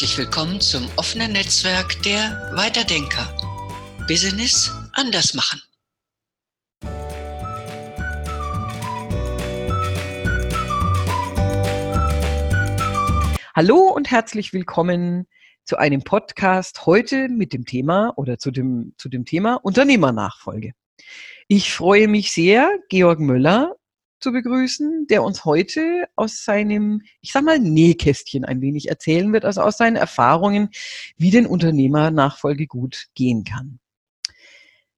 Herzlich willkommen zum offenen Netzwerk der Weiterdenker. Business anders machen. Hallo und herzlich willkommen zu einem Podcast heute mit dem Thema oder zu dem, zu dem Thema Unternehmernachfolge. Ich freue mich sehr, Georg Möller zu begrüßen, der uns heute aus seinem, ich sag mal, Nähkästchen ein wenig erzählen wird, also aus seinen Erfahrungen, wie den Unternehmernachfolge gut gehen kann.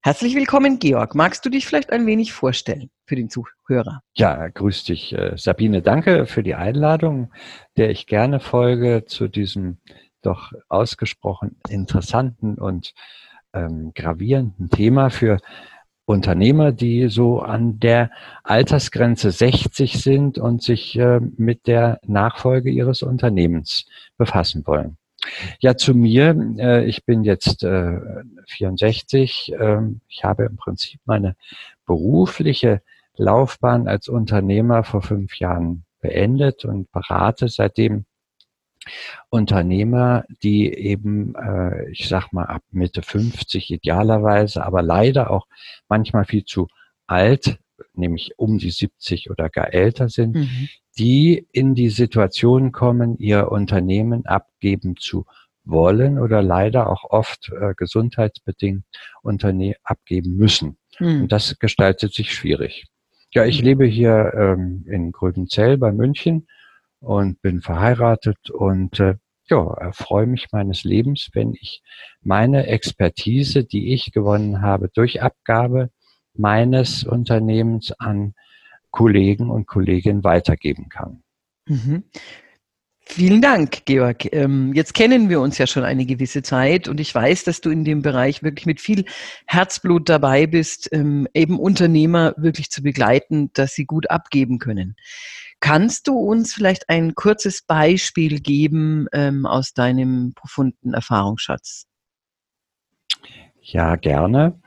Herzlich willkommen, Georg. Magst du dich vielleicht ein wenig vorstellen für den Zuhörer? Ja, grüß dich, äh, Sabine. Danke für die Einladung, der ich gerne folge zu diesem doch ausgesprochen interessanten und ähm, gravierenden Thema für Unternehmer, die so an der Altersgrenze 60 sind und sich äh, mit der Nachfolge ihres Unternehmens befassen wollen. Ja, zu mir. Äh, ich bin jetzt äh, 64. Ähm, ich habe im Prinzip meine berufliche Laufbahn als Unternehmer vor fünf Jahren beendet und berate seitdem Unternehmer, die eben, äh, ich sag mal, ab Mitte 50 idealerweise, aber leider auch manchmal viel zu alt, nämlich um die 70 oder gar älter sind, mhm. die in die Situation kommen, ihr Unternehmen abgeben zu wollen oder leider auch oft äh, gesundheitsbedingt Unterne abgeben müssen. Mhm. Und das gestaltet sich schwierig. Ja, ich mhm. lebe hier ähm, in Gröbenzell bei München und bin verheiratet und äh, ja, erfreue mich meines Lebens, wenn ich meine Expertise, die ich gewonnen habe durch Abgabe meines Unternehmens an Kollegen und Kolleginnen weitergeben kann. Mhm. Vielen Dank, Georg. Ähm, jetzt kennen wir uns ja schon eine gewisse Zeit und ich weiß, dass du in dem Bereich wirklich mit viel Herzblut dabei bist, ähm, eben Unternehmer wirklich zu begleiten, dass sie gut abgeben können. Kannst du uns vielleicht ein kurzes Beispiel geben ähm, aus deinem profunden Erfahrungsschatz? Ja, gerne.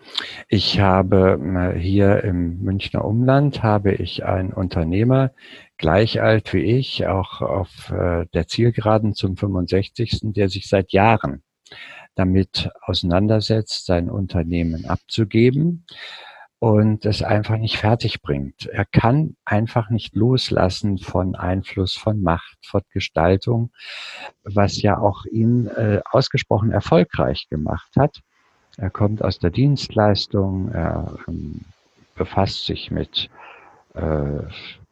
Ich habe äh, hier im Münchner Umland habe ich einen Unternehmer, gleich alt wie ich, auch auf äh, der Zielgeraden zum 65., der sich seit Jahren damit auseinandersetzt, sein Unternehmen abzugeben und es einfach nicht fertig bringt. Er kann einfach nicht loslassen von Einfluss, von Macht, von Gestaltung, was ja auch ihn äh, ausgesprochen erfolgreich gemacht hat. Er kommt aus der Dienstleistung, er ähm, befasst sich mit äh,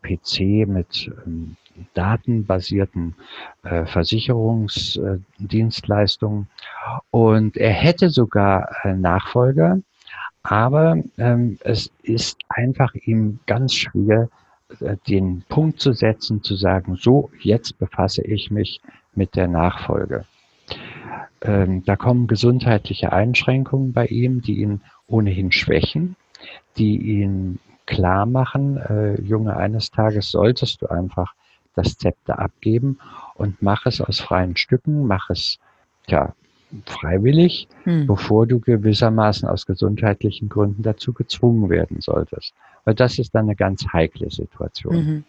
PC, mit ähm, datenbasierten äh, Versicherungsdienstleistungen und er hätte sogar Nachfolger, aber ähm, es ist einfach ihm ganz schwer, äh, den Punkt zu setzen, zu sagen, so, jetzt befasse ich mich mit der Nachfolge. Ähm, da kommen gesundheitliche Einschränkungen bei ihm, die ihn ohnehin schwächen, die ihn klar machen, äh, Junge, eines Tages solltest du einfach das Zepter abgeben und mach es aus freien Stücken, mach es ja freiwillig, hm. bevor du gewissermaßen aus gesundheitlichen Gründen dazu gezwungen werden solltest. Weil das ist dann eine ganz heikle Situation.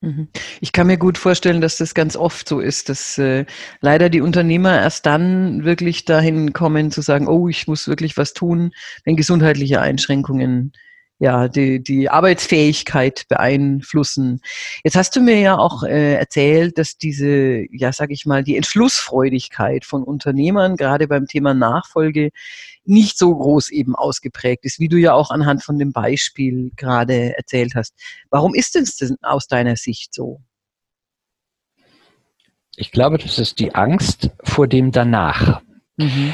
Mhm. mhm. Ich kann mir gut vorstellen, dass das ganz oft so ist, dass äh, leider die Unternehmer erst dann wirklich dahin kommen zu sagen, oh, ich muss wirklich was tun, wenn gesundheitliche Einschränkungen ja, die, die Arbeitsfähigkeit beeinflussen. Jetzt hast du mir ja auch äh, erzählt, dass diese, ja, sag ich mal, die Entschlussfreudigkeit von Unternehmern gerade beim Thema Nachfolge nicht so groß eben ausgeprägt ist, wie du ja auch anhand von dem Beispiel gerade erzählt hast. Warum ist es denn aus deiner Sicht so? Ich glaube, das ist die Angst vor dem Danach. Mhm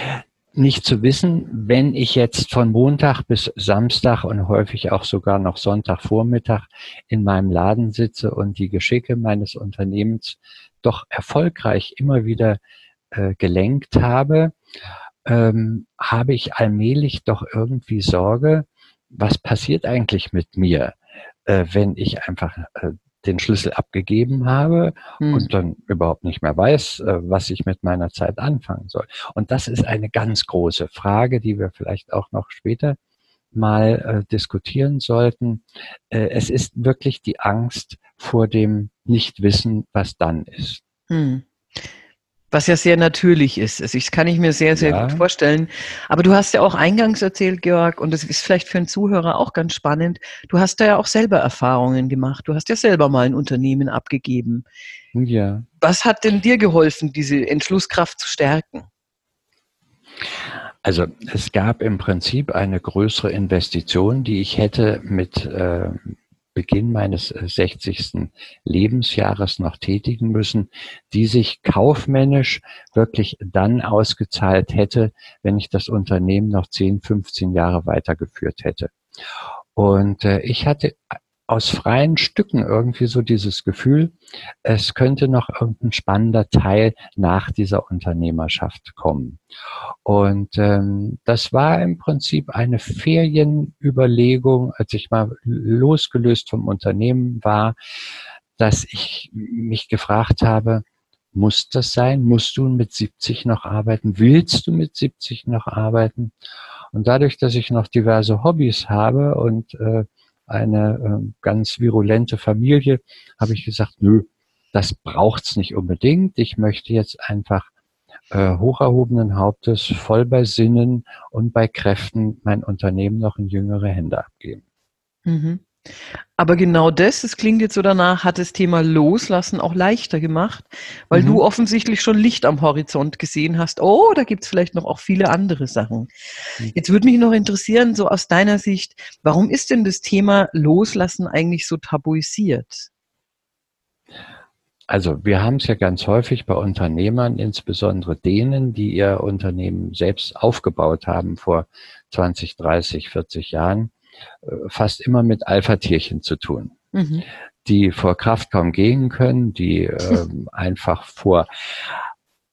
nicht zu wissen, wenn ich jetzt von Montag bis Samstag und häufig auch sogar noch Sonntagvormittag in meinem Laden sitze und die Geschicke meines Unternehmens doch erfolgreich immer wieder äh, gelenkt habe, ähm, habe ich allmählich doch irgendwie Sorge, was passiert eigentlich mit mir, äh, wenn ich einfach äh, den Schlüssel abgegeben habe hm. und dann überhaupt nicht mehr weiß, äh, was ich mit meiner Zeit anfangen soll. Und das ist eine ganz große Frage, die wir vielleicht auch noch später mal äh, diskutieren sollten. Äh, es ist wirklich die Angst vor dem Nichtwissen, was dann ist. Hm. Was ja sehr natürlich ist. Also das kann ich mir sehr, sehr ja. gut vorstellen. Aber du hast ja auch eingangs erzählt, Georg, und das ist vielleicht für einen Zuhörer auch ganz spannend, du hast da ja auch selber Erfahrungen gemacht. Du hast ja selber mal ein Unternehmen abgegeben. Ja. Was hat denn dir geholfen, diese Entschlusskraft zu stärken? Also es gab im Prinzip eine größere Investition, die ich hätte mit äh, Beginn meines 60. Äh, Lebensjahres noch tätigen müssen, die sich kaufmännisch wirklich dann ausgezahlt hätte, wenn ich das Unternehmen noch 10, 15 Jahre weitergeführt hätte. Und äh, ich hatte aus freien Stücken irgendwie so dieses Gefühl, es könnte noch irgendein spannender Teil nach dieser Unternehmerschaft kommen. Und ähm, das war im Prinzip eine Ferienüberlegung, als ich mal losgelöst vom Unternehmen war, dass ich mich gefragt habe, muss das sein? Musst du mit 70 noch arbeiten? Willst du mit 70 noch arbeiten? Und dadurch, dass ich noch diverse Hobbys habe und äh, eine äh, ganz virulente Familie, habe ich gesagt, nö, das braucht's nicht unbedingt. Ich möchte jetzt einfach äh, hoch erhobenen Hauptes, voll bei Sinnen und bei Kräften mein Unternehmen noch in jüngere Hände abgeben. Mhm. Aber genau das, es klingt jetzt so danach, hat das Thema Loslassen auch leichter gemacht, weil mhm. du offensichtlich schon Licht am Horizont gesehen hast. Oh, da gibt es vielleicht noch auch viele andere Sachen. Mhm. Jetzt würde mich noch interessieren, so aus deiner Sicht, warum ist denn das Thema Loslassen eigentlich so tabuisiert? Also wir haben es ja ganz häufig bei Unternehmern, insbesondere denen, die ihr Unternehmen selbst aufgebaut haben vor 20, 30, 40 Jahren, fast immer mit Alpha-Tierchen zu tun, mhm. die vor Kraft kaum gehen können, die äh, einfach vor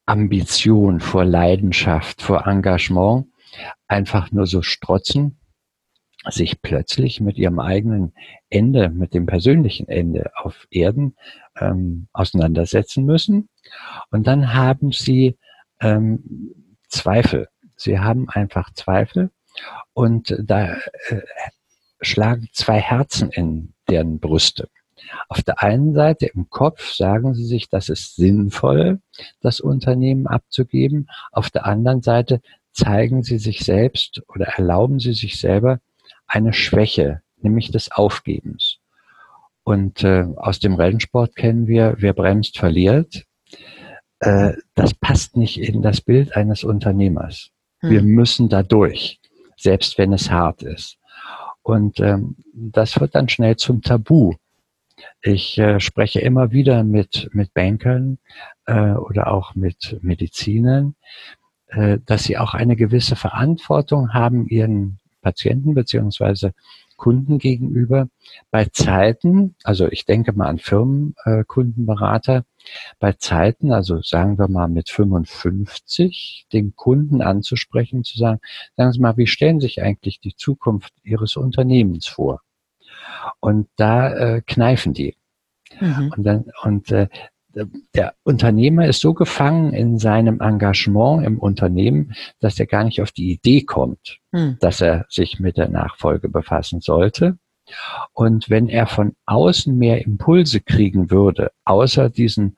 Ambition, vor Leidenschaft, vor Engagement einfach nur so strotzen, sich plötzlich mit ihrem eigenen Ende, mit dem persönlichen Ende auf Erden ähm, auseinandersetzen müssen. Und dann haben sie ähm, Zweifel. Sie haben einfach Zweifel und da äh, schlagen zwei Herzen in deren Brüste. Auf der einen Seite im Kopf sagen sie sich, das ist sinnvoll, das Unternehmen abzugeben. Auf der anderen Seite zeigen sie sich selbst oder erlauben sie sich selber eine Schwäche, nämlich des Aufgebens. Und äh, aus dem Rennsport kennen wir, wer bremst, verliert. Äh, das passt nicht in das Bild eines Unternehmers. Hm. Wir müssen da durch selbst wenn es hart ist. Und ähm, das wird dann schnell zum Tabu. Ich äh, spreche immer wieder mit, mit Bankern äh, oder auch mit Medizinern, äh, dass sie auch eine gewisse Verantwortung haben ihren Patienten beziehungsweise Kunden gegenüber bei Zeiten, also ich denke mal an Firmenkundenberater, bei Zeiten, also sagen wir mal mit 55, den Kunden anzusprechen, zu sagen, sagen Sie mal, wie stellen sich eigentlich die Zukunft Ihres Unternehmens vor? Und da äh, kneifen die. Mhm. Und dann, und äh, der Unternehmer ist so gefangen in seinem Engagement im Unternehmen, dass er gar nicht auf die Idee kommt, hm. dass er sich mit der Nachfolge befassen sollte. Und wenn er von außen mehr Impulse kriegen würde, außer diesen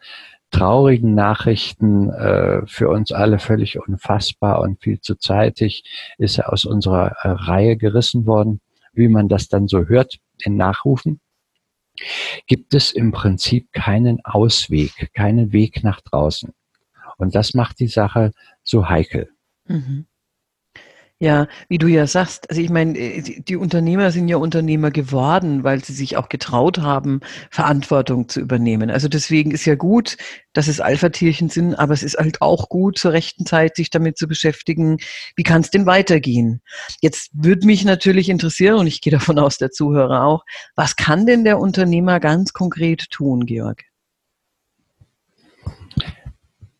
traurigen Nachrichten, äh, für uns alle völlig unfassbar und viel zu zeitig, ist er aus unserer äh, Reihe gerissen worden, wie man das dann so hört in Nachrufen, gibt es im Prinzip keinen Ausweg, keinen Weg nach draußen. Und das macht die Sache so heikel. Mhm. Ja, wie du ja sagst, also ich meine, äh, die Unternehmer sind ja Unternehmer geworden, weil sie sich auch getraut haben, Verantwortung zu übernehmen. Also deswegen ist ja gut, dass es Alpha-Tierchen sind, aber es ist halt auch gut, zur rechten Zeit sich damit zu beschäftigen, wie kann es denn weitergehen? Jetzt würde mich natürlich interessieren, und ich gehe davon aus, der Zuhörer auch, was kann denn der Unternehmer ganz konkret tun, Georg?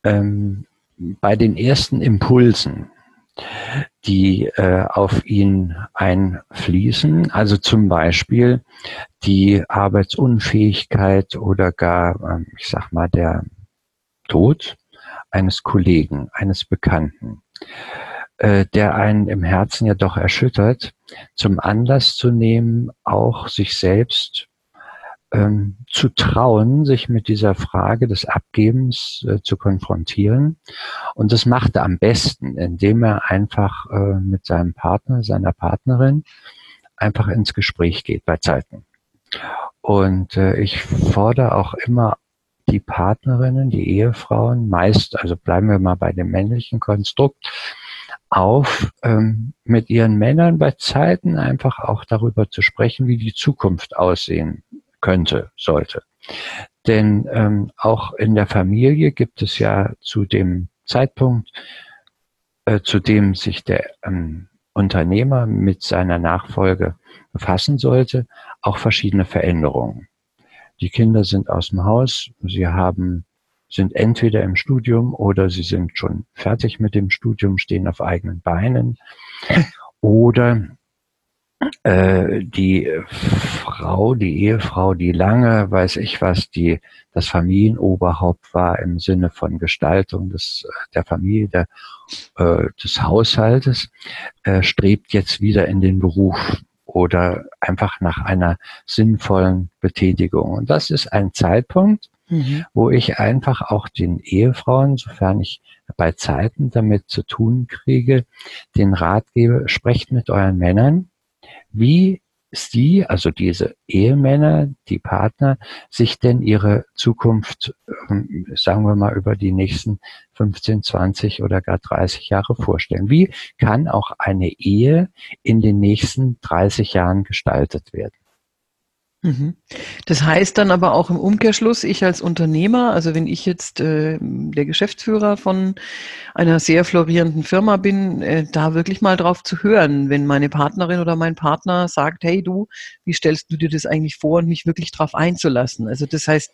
Ähm, bei den ersten Impulsen die äh, auf ihn einfließen. Also zum Beispiel die Arbeitsunfähigkeit oder gar, äh, ich sag mal, der Tod eines Kollegen, eines Bekannten, äh, der einen im Herzen ja doch erschüttert, zum Anlass zu nehmen, auch sich selbst zu trauen, sich mit dieser Frage des Abgebens äh, zu konfrontieren. Und das macht er am besten, indem er einfach äh, mit seinem Partner, seiner Partnerin einfach ins Gespräch geht bei Zeiten. Und äh, ich fordere auch immer die Partnerinnen, die Ehefrauen, meist, also bleiben wir mal bei dem männlichen Konstrukt, auf, ähm, mit ihren Männern bei Zeiten einfach auch darüber zu sprechen, wie die Zukunft aussehen könnte, sollte. Denn ähm, auch in der Familie gibt es ja zu dem Zeitpunkt, äh, zu dem sich der ähm, Unternehmer mit seiner Nachfolge befassen sollte, auch verschiedene Veränderungen. Die Kinder sind aus dem Haus, sie haben, sind entweder im Studium oder sie sind schon fertig mit dem Studium, stehen auf eigenen Beinen oder die Frau, die Ehefrau, die lange, weiß ich was, die das Familienoberhaupt war im Sinne von Gestaltung des, der Familie, der, äh, des Haushaltes, äh, strebt jetzt wieder in den Beruf oder einfach nach einer sinnvollen Betätigung. Und das ist ein Zeitpunkt, mhm. wo ich einfach auch den Ehefrauen, sofern ich bei Zeiten damit zu tun kriege, den Rat gebe, sprecht mit euren Männern, wie Sie, also diese Ehemänner, die Partner, sich denn ihre Zukunft, ähm, sagen wir mal, über die nächsten 15, 20 oder gar 30 Jahre vorstellen? Wie kann auch eine Ehe in den nächsten 30 Jahren gestaltet werden? Mhm. Das heißt dann aber auch im Umkehrschluss, ich als Unternehmer, also wenn ich jetzt äh, der Geschäftsführer von einer sehr florierenden Firma bin, äh, da wirklich mal drauf zu hören, wenn meine Partnerin oder mein Partner sagt, hey du, wie stellst du dir das eigentlich vor und mich wirklich drauf einzulassen? Also das heißt,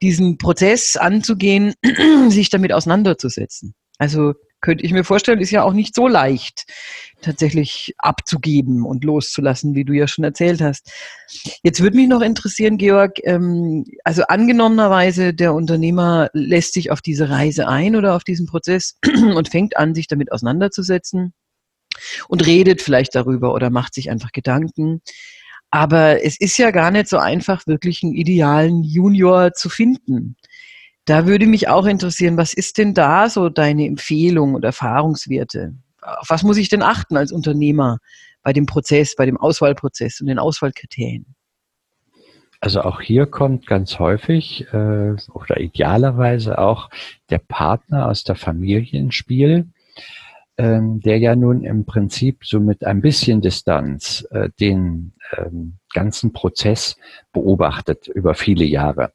diesen Prozess anzugehen, sich damit auseinanderzusetzen. Also könnte ich mir vorstellen, ist ja auch nicht so leicht, tatsächlich abzugeben und loszulassen, wie du ja schon erzählt hast. Jetzt würde mich noch interessieren, Georg, ähm, also angenommenerweise der Unternehmer lässt sich auf diese Reise ein oder auf diesen Prozess und fängt an, sich damit auseinanderzusetzen und redet vielleicht darüber oder macht sich einfach Gedanken. Aber es ist ja gar nicht so einfach, wirklich einen idealen Junior zu finden. Da würde mich auch interessieren, was ist denn da so deine Empfehlung und Erfahrungswerte? Auf was muss ich denn achten als Unternehmer bei dem Prozess, bei dem Auswahlprozess und den Auswahlkriterien? Also auch hier kommt ganz häufig äh, oder idealerweise auch der Partner aus der Familie ins Spiel, ähm, der ja nun im Prinzip so mit ein bisschen Distanz äh, den ähm, ganzen Prozess beobachtet über viele Jahre.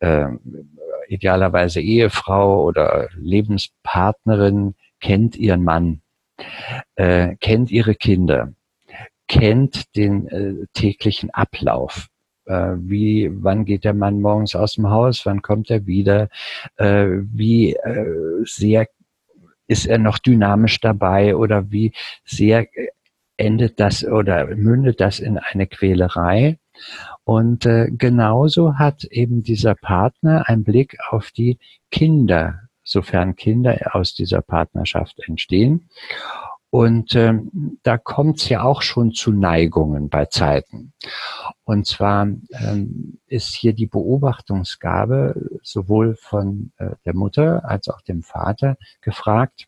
Ähm, idealerweise Ehefrau oder Lebenspartnerin kennt ihren Mann, äh, kennt ihre Kinder, kennt den äh, täglichen Ablauf. Äh, wie, wann geht der Mann morgens aus dem Haus, wann kommt er wieder, äh, wie äh, sehr ist er noch dynamisch dabei oder wie sehr endet das oder mündet das in eine Quälerei. Und äh, genauso hat eben dieser Partner einen Blick auf die Kinder, sofern Kinder aus dieser Partnerschaft entstehen. Und ähm, da kommt es ja auch schon zu Neigungen bei Zeiten. Und zwar ähm, ist hier die Beobachtungsgabe sowohl von äh, der Mutter als auch dem Vater gefragt,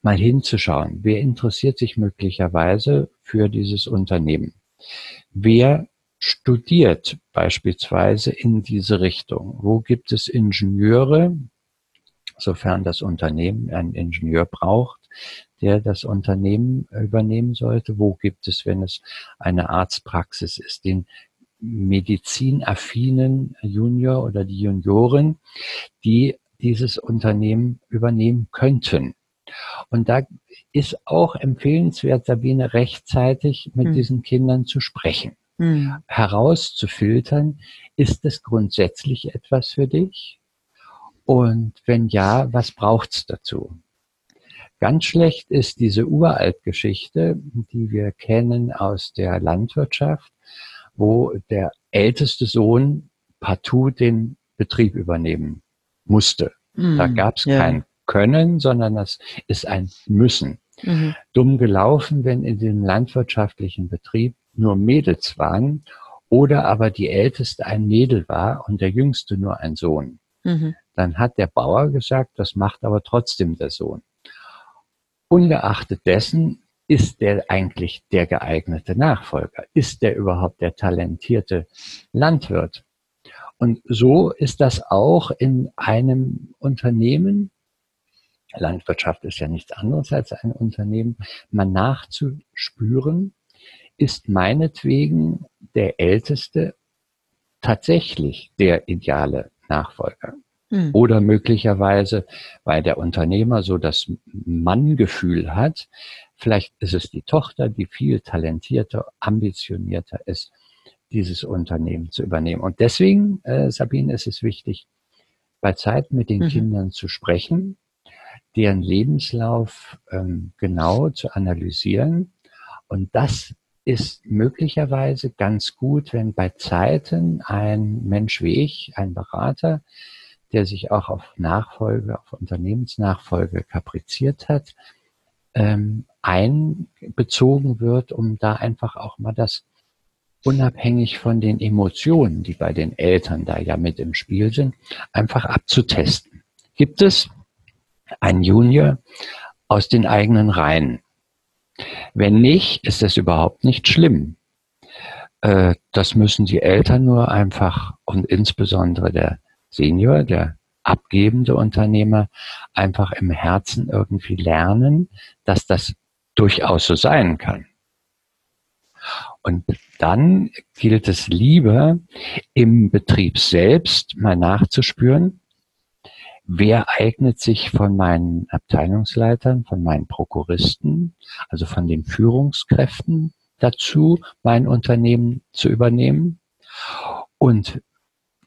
mal hinzuschauen, wer interessiert sich möglicherweise für dieses Unternehmen. Wer studiert beispielsweise in diese Richtung? Wo gibt es Ingenieure, sofern das Unternehmen einen Ingenieur braucht, der das Unternehmen übernehmen sollte? Wo gibt es, wenn es eine Arztpraxis ist, den medizinaffinen Junior oder die Junioren, die dieses Unternehmen übernehmen könnten? Und da ist auch empfehlenswert, Sabine, rechtzeitig mit hm. diesen Kindern zu sprechen. Hm. Herauszufiltern, ist es grundsätzlich etwas für dich? Und wenn ja, was braucht's dazu? Ganz schlecht ist diese Uraltgeschichte, die wir kennen aus der Landwirtschaft, wo der älteste Sohn partout den Betrieb übernehmen musste. Mm, da gab es ja. kein Können, sondern das ist ein Müssen. Mhm. Dumm gelaufen, wenn in dem landwirtschaftlichen Betrieb nur Mädels waren oder aber die Älteste ein Mädel war und der Jüngste nur ein Sohn. Mhm. Dann hat der Bauer gesagt, das macht aber trotzdem der Sohn. Ungeachtet dessen ist der eigentlich der geeignete Nachfolger? Ist der überhaupt der talentierte Landwirt? Und so ist das auch in einem Unternehmen. Landwirtschaft ist ja nichts anderes als ein Unternehmen. Mal nachzuspüren, ist meinetwegen der Älteste tatsächlich der ideale Nachfolger. Hm. Oder möglicherweise, weil der Unternehmer so das Manngefühl hat, vielleicht ist es die Tochter, die viel talentierter, ambitionierter ist, dieses Unternehmen zu übernehmen. Und deswegen, äh, Sabine, ist es wichtig, bei Zeit mit den mhm. Kindern zu sprechen, deren Lebenslauf ähm, genau zu analysieren. Und das ist möglicherweise ganz gut, wenn bei Zeiten ein Mensch wie ich, ein Berater, der sich auch auf Nachfolge, auf Unternehmensnachfolge kapriziert hat, ähm, einbezogen wird, um da einfach auch mal das unabhängig von den Emotionen, die bei den Eltern da ja mit im Spiel sind, einfach abzutesten. Gibt es ein Junior aus den eigenen Reihen? Wenn nicht, ist das überhaupt nicht schlimm. Äh, das müssen die Eltern nur einfach und insbesondere der Senior, der abgebende Unternehmer, einfach im Herzen irgendwie lernen, dass das durchaus so sein kann. Und dann gilt es lieber, im Betrieb selbst mal nachzuspüren, wer eignet sich von meinen Abteilungsleitern, von meinen Prokuristen, also von den Führungskräften dazu, mein Unternehmen zu übernehmen. Und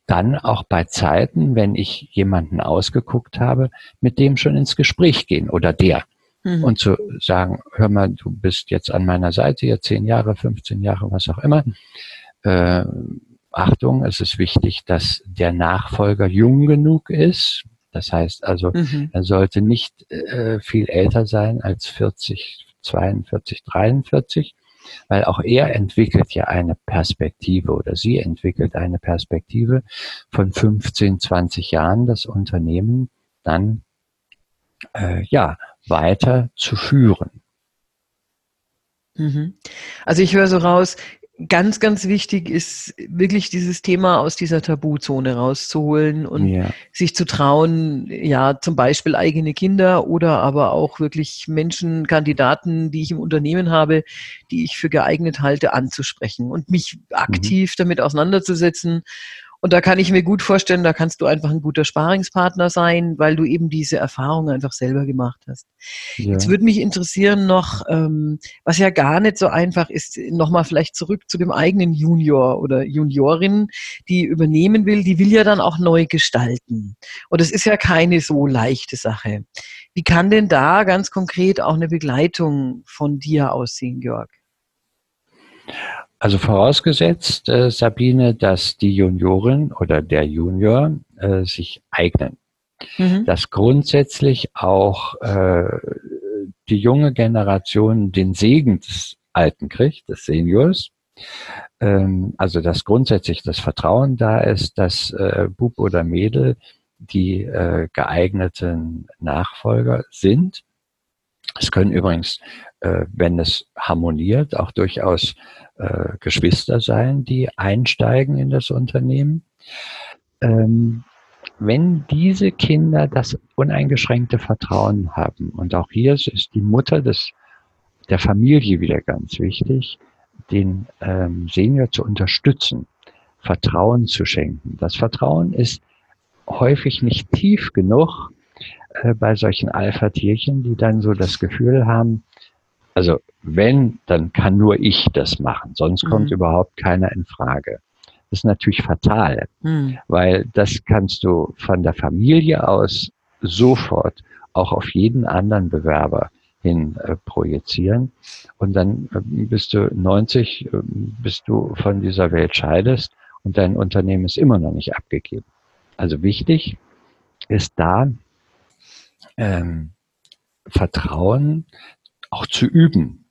dann auch bei Zeiten, wenn ich jemanden ausgeguckt habe, mit dem schon ins Gespräch gehen oder der. Mhm. Und zu sagen, hör mal, du bist jetzt an meiner Seite, jetzt zehn Jahre, 15 Jahre, was auch immer. Äh, Achtung, es ist wichtig, dass der Nachfolger jung genug ist, das heißt also, mhm. er sollte nicht äh, viel älter sein als 40, 42, 43, weil auch er entwickelt ja eine Perspektive oder sie entwickelt eine Perspektive von 15, 20 Jahren, das Unternehmen dann äh, ja weiter zu führen. Mhm. Also ich höre so raus, ganz, ganz wichtig ist wirklich dieses Thema aus dieser Tabuzone rauszuholen und ja. sich zu trauen, ja, zum Beispiel eigene Kinder oder aber auch wirklich Menschen, Kandidaten, die ich im Unternehmen habe, die ich für geeignet halte, anzusprechen und mich aktiv mhm. damit auseinanderzusetzen und da kann ich mir gut vorstellen, da kannst du einfach ein guter Sparingspartner sein, weil du eben diese Erfahrung einfach selber gemacht hast. Ja. Jetzt würde mich interessieren noch, ähm, was ja gar nicht so einfach ist, nochmal vielleicht zurück zu dem eigenen Junior oder Juniorin, die übernehmen will, die will ja dann auch neu gestalten. Und es ist ja keine so leichte Sache. Wie kann denn da ganz konkret auch eine Begleitung von dir aussehen, Georg? Also vorausgesetzt, äh, Sabine, dass die Juniorin oder der Junior äh, sich eignen. Mhm. Dass grundsätzlich auch äh, die junge Generation den Segen des Alten kriegt, des Seniors. Ähm, also dass grundsätzlich das Vertrauen da ist, dass äh, Bub oder Mädel die äh, geeigneten Nachfolger sind. Es können übrigens, äh, wenn es harmoniert, auch durchaus äh, Geschwister sein, die einsteigen in das Unternehmen. Ähm, wenn diese Kinder das uneingeschränkte Vertrauen haben, und auch hier ist die Mutter des, der Familie wieder ganz wichtig, den ähm, Senior zu unterstützen, Vertrauen zu schenken. Das Vertrauen ist häufig nicht tief genug äh, bei solchen Alpha-Tierchen, die dann so das Gefühl haben, also wenn, dann kann nur ich das machen, sonst mhm. kommt überhaupt keiner in Frage. Das ist natürlich fatal, mhm. weil das kannst du von der Familie aus sofort auch auf jeden anderen Bewerber hin äh, projizieren. Und dann äh, bist du 90, äh, bis du von dieser Welt scheidest und dein Unternehmen ist immer noch nicht abgegeben. Also wichtig ist da ähm, Vertrauen auch zu üben.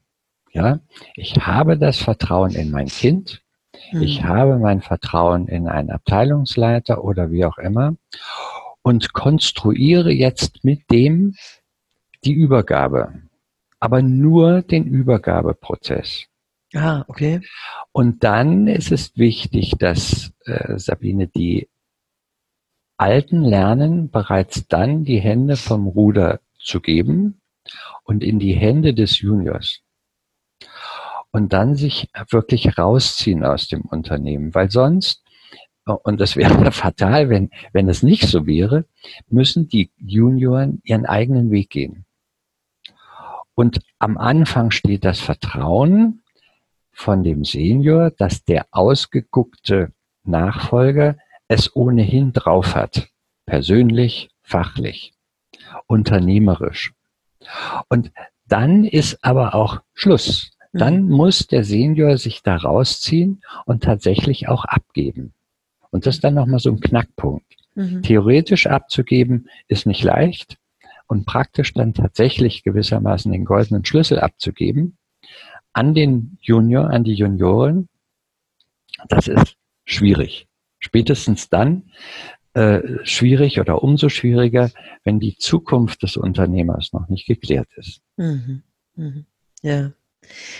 Ja, ich habe das Vertrauen in mein Kind Mhm. Ich habe mein Vertrauen in einen Abteilungsleiter oder wie auch immer und konstruiere jetzt mit dem die Übergabe, aber nur den Übergabeprozess. Ah, okay. Und dann ist es wichtig, dass äh, Sabine die Alten lernen, bereits dann die Hände vom Ruder zu geben und in die Hände des Juniors. Und dann sich wirklich rausziehen aus dem Unternehmen, weil sonst, und das wäre fatal, wenn, wenn es nicht so wäre, müssen die Junioren ihren eigenen Weg gehen. Und am Anfang steht das Vertrauen von dem Senior, dass der ausgeguckte Nachfolger es ohnehin drauf hat. Persönlich, fachlich, unternehmerisch. Und dann ist aber auch Schluss. Dann mhm. muss der Senior sich da rausziehen und tatsächlich auch abgeben. Und das ist dann nochmal so ein Knackpunkt. Mhm. Theoretisch abzugeben ist nicht leicht und praktisch dann tatsächlich gewissermaßen den goldenen Schlüssel abzugeben an den Junior, an die Junioren, das ist schwierig. Spätestens dann äh, schwierig oder umso schwieriger, wenn die Zukunft des Unternehmers noch nicht geklärt ist. Mhm. Mhm. Ja.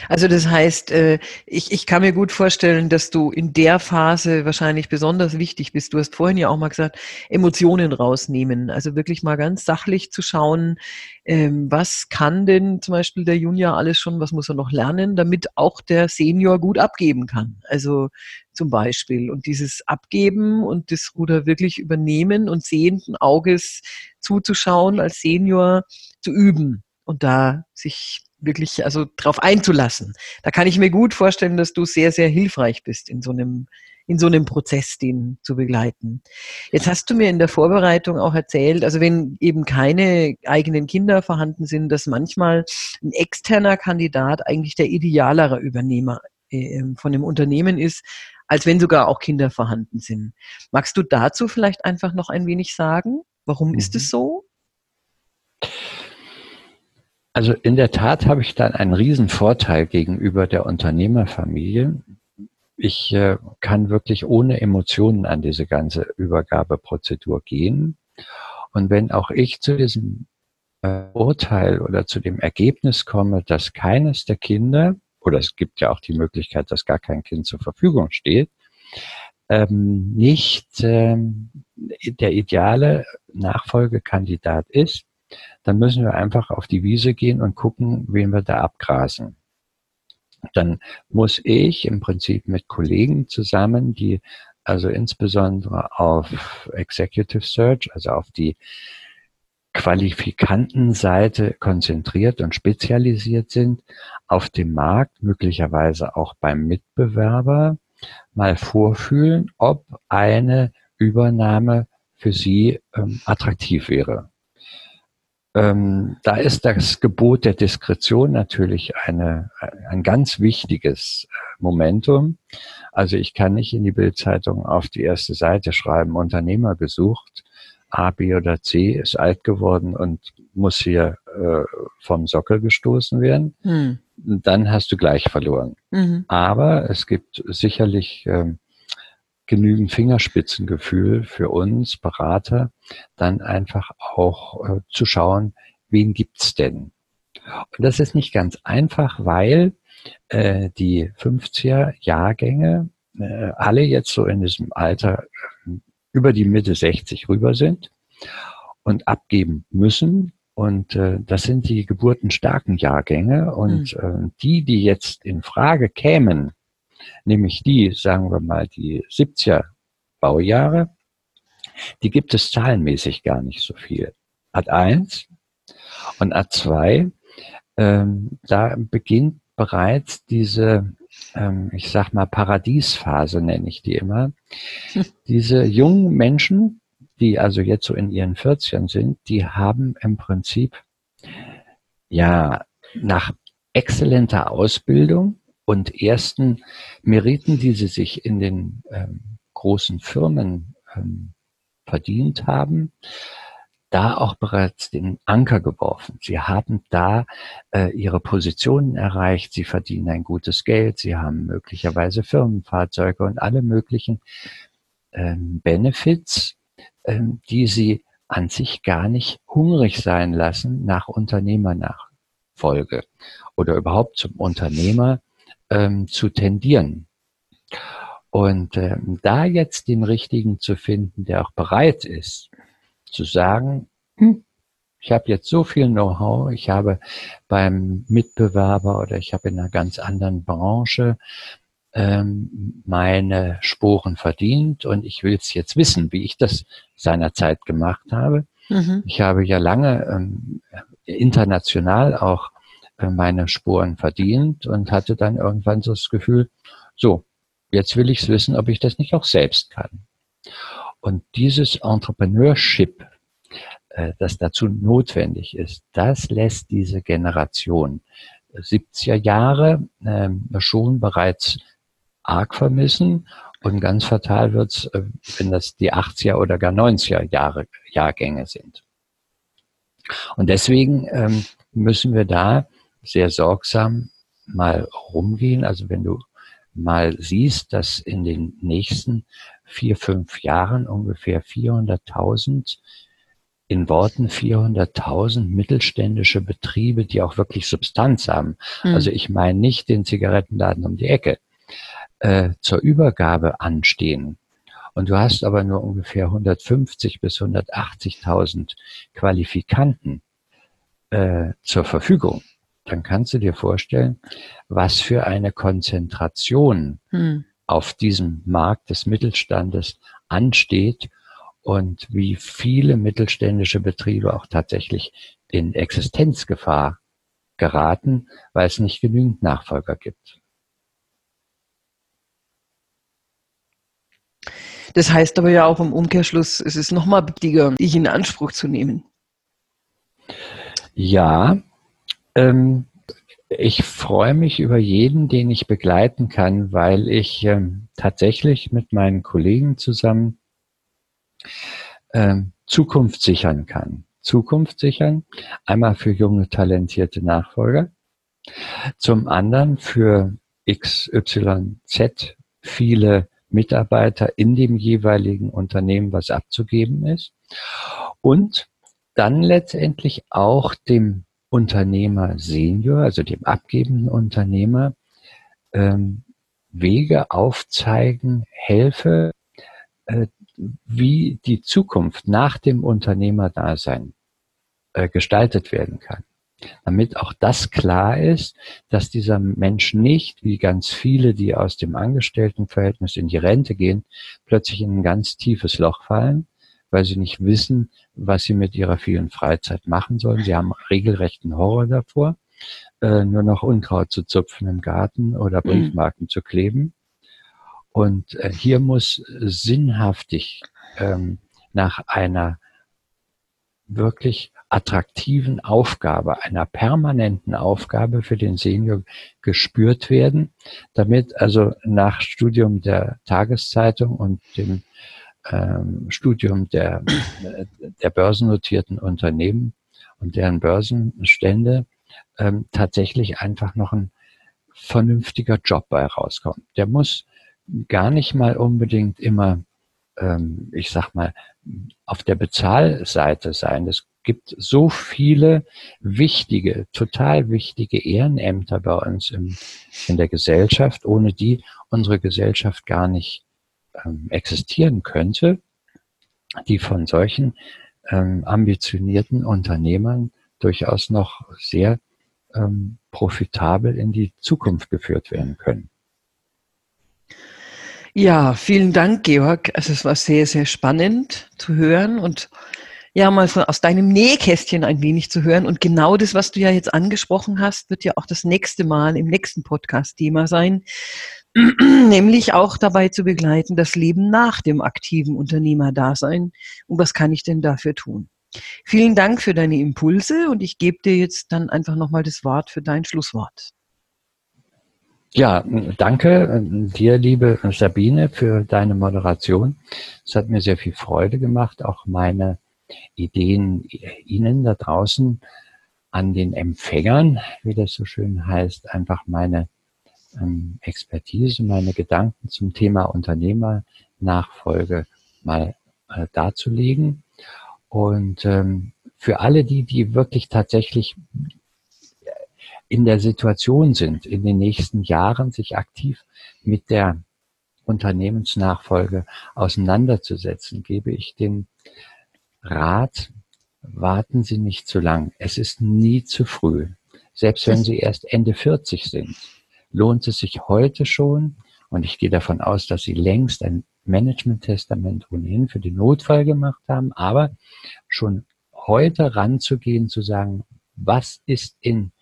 Also das heißt, äh, ich, ich kann mir gut vorstellen, dass du in der Phase wahrscheinlich besonders wichtig bist. Du hast vorhin ja auch mal gesagt, Emotionen rausnehmen. Also wirklich mal ganz sachlich zu schauen, ähm, was kann denn zum Beispiel der Junior alles schon, was muss er noch lernen, damit auch der Senior gut abgeben kann. Also zum Beispiel. Und dieses Abgeben und das Ruder wirklich übernehmen und sehenden Auges zuzuschauen, als Senior zu üben und da sich wirklich also drauf einzulassen. Da kann ich mir gut vorstellen, dass du sehr, sehr hilfreich bist in so einem, in so einem Prozess, den zu begleiten. Jetzt hast du mir in der Vorbereitung auch erzählt, also wenn eben keine eigenen Kinder vorhanden sind, dass manchmal ein externer Kandidat eigentlich der idealere Übernehmer äh, von dem Unternehmen ist, als wenn sogar auch Kinder vorhanden sind. Magst du dazu vielleicht einfach noch ein wenig sagen? Warum mhm. ist es so? Also in der Tat habe ich dann einen riesen Vorteil gegenüber der Unternehmerfamilie. Ich äh, kann wirklich ohne Emotionen an diese ganze Übergabeprozedur gehen. Und wenn auch ich zu diesem äh, Urteil oder zu dem Ergebnis komme, dass keines der Kinder, oder es gibt ja auch die Möglichkeit, dass gar kein Kind zur Verfügung steht, ähm, nicht ähm, der ideale Nachfolgekandidat ist, dann müssen wir einfach auf die Wiese gehen und gucken, wen wir da abgrasen. Dann muss ich im Prinzip mit Kollegen zusammen, die also insbesondere auf Executive Search, also auf die Qualifikantenseite konzentriert und spezialisiert sind, auf dem Markt, möglicherweise auch beim Mitbewerber, mal vorfühlen, ob eine Übernahme für sie ähm, attraktiv wäre. Ähm, da ist das Gebot der Diskretion natürlich eine, ein ganz wichtiges äh, Momentum. Also ich kann nicht in die Bildzeitung auf die erste Seite schreiben, Unternehmer gesucht, A, B oder C ist alt geworden und muss hier äh, vom Sockel gestoßen werden. Hm. Dann hast du gleich verloren. Mhm. Aber es gibt sicherlich ähm, genügend Fingerspitzengefühl für uns Berater, dann einfach auch äh, zu schauen, wen gibt's denn? Und das ist nicht ganz einfach, weil äh, die 50er Jahrgänge äh, alle jetzt so in diesem Alter äh, über die Mitte 60 rüber sind und abgeben müssen. Und äh, das sind die geburtenstarken Jahrgänge. Und mhm. äh, die, die jetzt in Frage kämen, nämlich die, sagen wir mal, die 70er Baujahre, die gibt es zahlenmäßig gar nicht so viel. Ad 1 und Ad 2, ähm, da beginnt bereits diese, ähm, ich sag mal, Paradiesphase nenne ich die immer. Diese jungen Menschen, die also jetzt so in ihren 40ern sind, die haben im Prinzip ja nach exzellenter Ausbildung und ersten Meriten, die sie sich in den ähm, großen Firmen ähm, verdient haben, da auch bereits den Anker geworfen. Sie haben da äh, ihre Positionen erreicht, sie verdienen ein gutes Geld, sie haben möglicherweise Firmenfahrzeuge und alle möglichen ähm, Benefits, ähm, die sie an sich gar nicht hungrig sein lassen nach Unternehmernachfolge oder überhaupt zum Unternehmer ähm, zu tendieren. Und ähm, da jetzt den richtigen zu finden, der auch bereit ist, zu sagen, hm, ich habe jetzt so viel Know-how, ich habe beim Mitbewerber oder ich habe in einer ganz anderen Branche ähm, meine Sporen verdient und ich will es jetzt wissen, wie ich das seinerzeit gemacht habe. Mhm. Ich habe ja lange ähm, international auch äh, meine Sporen verdient und hatte dann irgendwann so das Gefühl, so, jetzt will ich es wissen, ob ich das nicht auch selbst kann. Und dieses Entrepreneurship, äh, das dazu notwendig ist, das lässt diese Generation 70er Jahre äh, schon bereits arg vermissen. Und ganz fatal wird's, äh, wenn das die 80er oder gar 90er Jahre, Jahrgänge sind. Und deswegen ähm, müssen wir da sehr sorgsam mal rumgehen. Also wenn du mal siehst, dass in den nächsten vier, fünf Jahren ungefähr 400.000 in Worten 400.000 mittelständische Betriebe, die auch wirklich Substanz haben. Hm. Also ich meine nicht den Zigarettenladen um die Ecke, äh, zur Übergabe anstehen. Und du hast aber nur ungefähr 150 bis 180.000 Qualifikanten äh, zur Verfügung dann kannst du dir vorstellen, was für eine Konzentration hm. auf diesem Markt des Mittelstandes ansteht und wie viele mittelständische Betriebe auch tatsächlich in Existenzgefahr geraten, weil es nicht genügend Nachfolger gibt. Das heißt aber ja auch im Umkehrschluss, es ist nochmal wichtiger, dich in Anspruch zu nehmen. Ja, ähm, ich freue mich über jeden, den ich begleiten kann, weil ich ähm, tatsächlich mit meinen Kollegen zusammen ähm, Zukunft sichern kann. Zukunft sichern, einmal für junge, talentierte Nachfolger, zum anderen für XYZ viele Mitarbeiter in dem jeweiligen Unternehmen, was abzugeben ist und dann letztendlich auch dem Unternehmer Senior, also dem abgebenden Unternehmer, ähm, Wege aufzeigen, helfe, äh, wie die Zukunft nach dem Unternehmerdasein äh, gestaltet werden kann. Damit auch das klar ist, dass dieser Mensch nicht, wie ganz viele, die aus dem Angestelltenverhältnis in die Rente gehen, plötzlich in ein ganz tiefes Loch fallen, weil sie nicht wissen, was sie mit ihrer vielen Freizeit machen sollen. Sie haben regelrechten Horror davor, äh, nur noch Unkraut zu zupfen im Garten oder mhm. Briefmarken mhm. zu kleben. Und äh, hier muss sinnhaftig ähm, nach einer wirklich attraktiven Aufgabe, einer permanenten Aufgabe für den Senior gespürt werden, damit also nach Studium der Tageszeitung und dem ähm, Studium der, der börsennotierten Unternehmen und deren Börsenstände ähm, tatsächlich einfach noch ein vernünftiger Job bei rauskommt. Der muss gar nicht mal unbedingt immer, ähm, ich sag mal, auf der Bezahlseite sein. Es gibt so viele wichtige, total wichtige Ehrenämter bei uns im, in der Gesellschaft, ohne die unsere Gesellschaft gar nicht ähm, existieren könnte, die von solchen ähm, ambitionierten Unternehmern durchaus noch sehr ähm, profitabel in die Zukunft geführt werden können. Ja, vielen Dank, Georg. Also es war sehr, sehr spannend zu hören und ja, mal von, aus deinem Nähkästchen ein wenig zu hören. Und genau das, was du ja jetzt angesprochen hast, wird ja auch das nächste Mal im nächsten Podcast Thema sein. nämlich auch dabei zu begleiten, das Leben nach dem aktiven Unternehmerdasein. Und was kann ich denn dafür tun? Vielen Dank für deine Impulse und ich gebe dir jetzt dann einfach nochmal das Wort für dein Schlusswort. Ja, danke dir, liebe Sabine, für deine Moderation. Es hat mir sehr viel Freude gemacht, auch meine Ideen Ihnen da draußen an den Empfängern, wie das so schön heißt, einfach meine ähm, Expertise, meine Gedanken zum Thema Unternehmernachfolge mal äh, darzulegen. Und ähm, für alle die, die wirklich tatsächlich in der Situation sind, in den nächsten Jahren sich aktiv mit der Unternehmensnachfolge auseinanderzusetzen, gebe ich den Rat, warten Sie nicht zu lang. Es ist nie zu früh. Selbst wenn Sie erst Ende 40 sind, lohnt es sich heute schon, und ich gehe davon aus, dass Sie längst ein Management-Testament ohnehin für den Notfall gemacht haben, aber schon heute ranzugehen, zu sagen, was ist in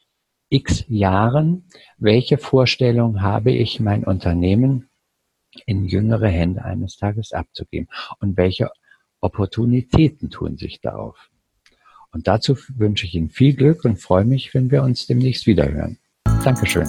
x Jahren, welche Vorstellung habe ich, mein Unternehmen in jüngere Hände eines Tages abzugeben und welche Opportunitäten tun sich da auf. Und dazu wünsche ich Ihnen viel Glück und freue mich, wenn wir uns demnächst wiederhören. Dankeschön.